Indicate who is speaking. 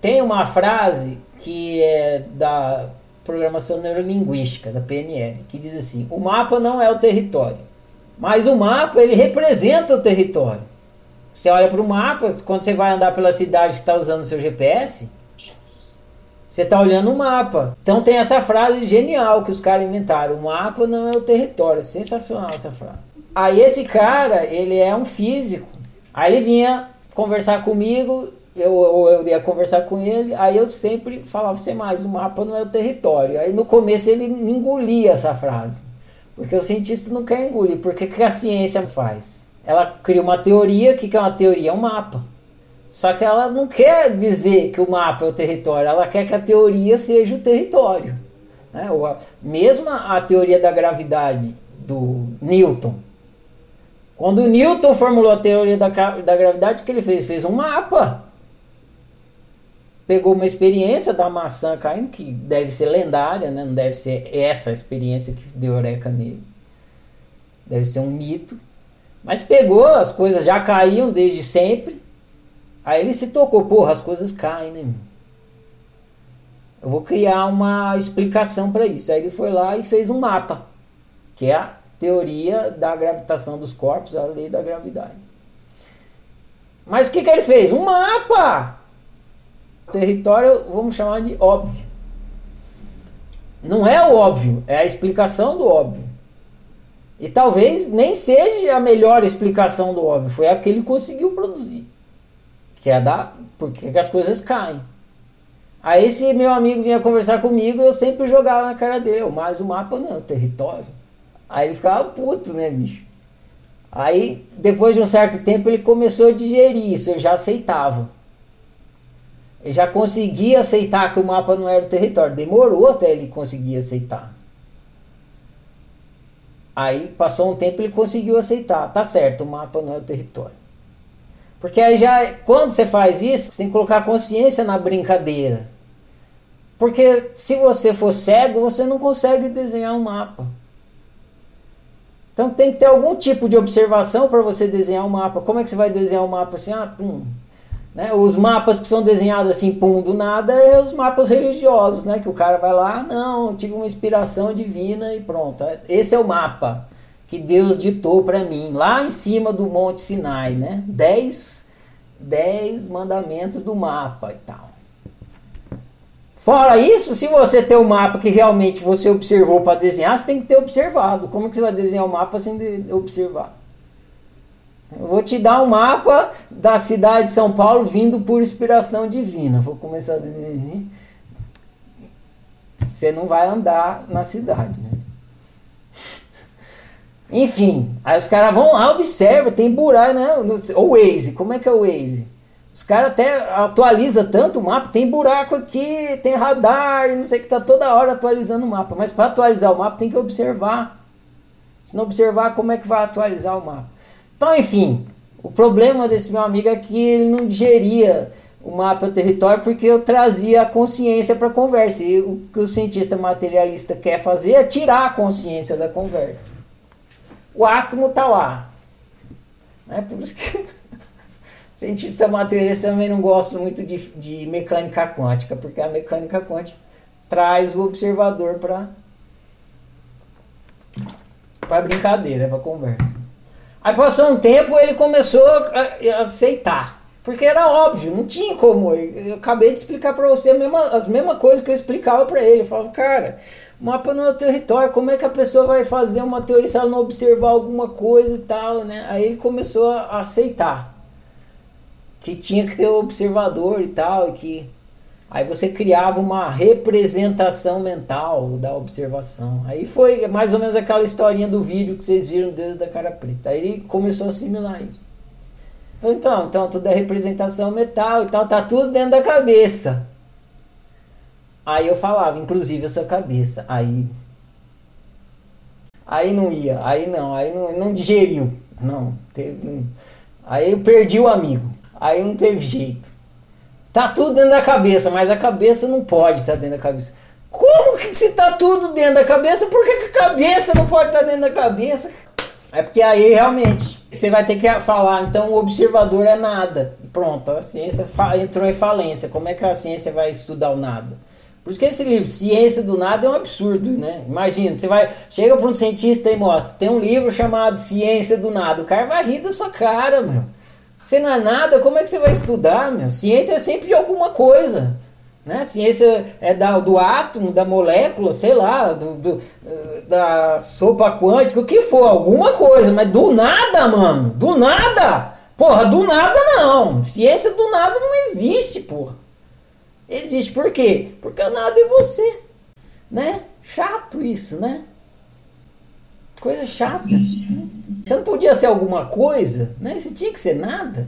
Speaker 1: Tem uma frase que é da programação neurolinguística, da PNL, que diz assim: o mapa não é o território, mas o mapa ele representa o território. Você olha para o mapa, quando você vai andar pela cidade que está usando o seu GPS, você está olhando o mapa. Então tem essa frase genial que os caras inventaram: o mapa não é o território. Sensacional essa frase. Aí esse cara, ele é um físico. Aí ele vinha conversar comigo eu, eu, eu ia conversar com ele, aí eu sempre falava assim, mais o mapa não é o território. Aí no começo ele engolia essa frase. Porque o cientista não quer engolir. Porque o que a ciência faz? Ela cria uma teoria, o que, que é uma teoria? É um mapa. Só que ela não quer dizer que o mapa é o território, ela quer que a teoria seja o território. Né? Mesmo a teoria da gravidade do Newton. Quando Newton formulou a teoria da, da gravidade, o que ele fez? Fez um mapa pegou uma experiência da maçã caindo, que deve ser lendária, né? não deve ser essa experiência que deu Eureka nele. Deve ser um mito. Mas pegou, as coisas já caíam desde sempre. Aí ele se tocou, porra, as coisas caem, né? Eu vou criar uma explicação para isso. Aí ele foi lá e fez um mapa, que é a teoria da gravitação dos corpos, a lei da gravidade. Mas o que, que ele fez? Um mapa! Território, vamos chamar de óbvio. Não é o óbvio, é a explicação do óbvio. E talvez nem seja a melhor explicação do óbvio, foi a que ele conseguiu produzir. Que é da porque as coisas caem. Aí esse meu amigo vinha conversar comigo, eu sempre jogava na cara dele, mas o mapa não é o território. Aí ele ficava puto, né, bicho? Aí, depois de um certo tempo, ele começou a digerir isso, ele já aceitava. Já conseguia aceitar que o mapa não era o território. Demorou até ele conseguir aceitar. Aí passou um tempo ele conseguiu aceitar. Tá certo, o mapa não é o território. Porque aí já, quando você faz isso, você tem que colocar consciência na brincadeira. Porque se você for cego, você não consegue desenhar um mapa. Então tem que ter algum tipo de observação para você desenhar um mapa. Como é que você vai desenhar um mapa assim? Ah, pum, né? Os mapas que são desenhados assim, pum, do nada, é os mapas religiosos, né? Que o cara vai lá, não, tive uma inspiração divina e pronto. Esse é o mapa que Deus ditou para mim, lá em cima do Monte Sinai, né? Dez, dez mandamentos do mapa e tal. Fora isso, se você tem um mapa que realmente você observou para desenhar, você tem que ter observado. Como que você vai desenhar um mapa sem observar? Eu vou te dar um mapa da cidade de São Paulo vindo por inspiração divina. Vou começar a. Você não vai andar na cidade, né? Enfim, aí os caras vão lá, observam, tem buraco, né? O Waze, como é que é o Waze? Os caras até atualizam tanto o mapa, tem buraco aqui, tem radar, não sei que, tá toda hora atualizando o mapa. Mas para atualizar o mapa tem que observar. Se não observar, como é que vai atualizar o mapa? Então, enfim, o problema desse meu amigo é que ele não digeria o mapa do território porque eu trazia a consciência para a conversa. E o que o cientista materialista quer fazer é tirar a consciência da conversa. O átomo está lá. É por isso que cientista materialista também não gosta muito de, de mecânica quântica, porque a mecânica quântica traz o observador para para brincadeira, para conversa. Aí passou um tempo ele começou a aceitar. Porque era óbvio, não tinha como. Eu acabei de explicar para você mesma, as mesmas coisas que eu explicava para ele. Eu falava, cara, mapa não é território, como é que a pessoa vai fazer uma teoria se ela não observar alguma coisa e tal, né? Aí ele começou a aceitar que tinha que ter um observador e tal, e que Aí você criava uma representação mental da observação. Aí foi mais ou menos aquela historinha do vídeo que vocês viram Deus da cara preta. Aí ele começou a assimilar isso. Então, então tudo é representação mental e tal, tá tudo dentro da cabeça. Aí eu falava, inclusive a sua cabeça. Aí aí não ia, aí não, aí não, não digeriu. Não, teve não. Aí eu perdi o amigo. Aí não teve jeito. Tá tudo dentro da cabeça, mas a cabeça não pode estar tá dentro da cabeça. Como que se tá tudo dentro da cabeça, por que, que a cabeça não pode estar tá dentro da cabeça? É porque aí realmente você vai ter que falar, então o observador é nada. pronto, a ciência entrou em falência. Como é que a ciência vai estudar o nada? Por isso que esse livro, Ciência do Nada, é um absurdo, né? Imagina, você vai, chega para um cientista e mostra, tem um livro chamado Ciência do Nada, o cara vai rir da sua cara, meu. Você não é nada, como é que você vai estudar, meu? Ciência é sempre de alguma coisa. Né? Ciência é da, do átomo, da molécula, sei lá, do, do, da sopa quântica, o que for, alguma coisa, mas do nada, mano, do nada. Porra, do nada não. Ciência do nada não existe, porra. Existe por quê? Porque o nada é você. Né? Chato isso, né? Coisa chata. Você não podia ser alguma coisa, né? Você tinha que ser nada.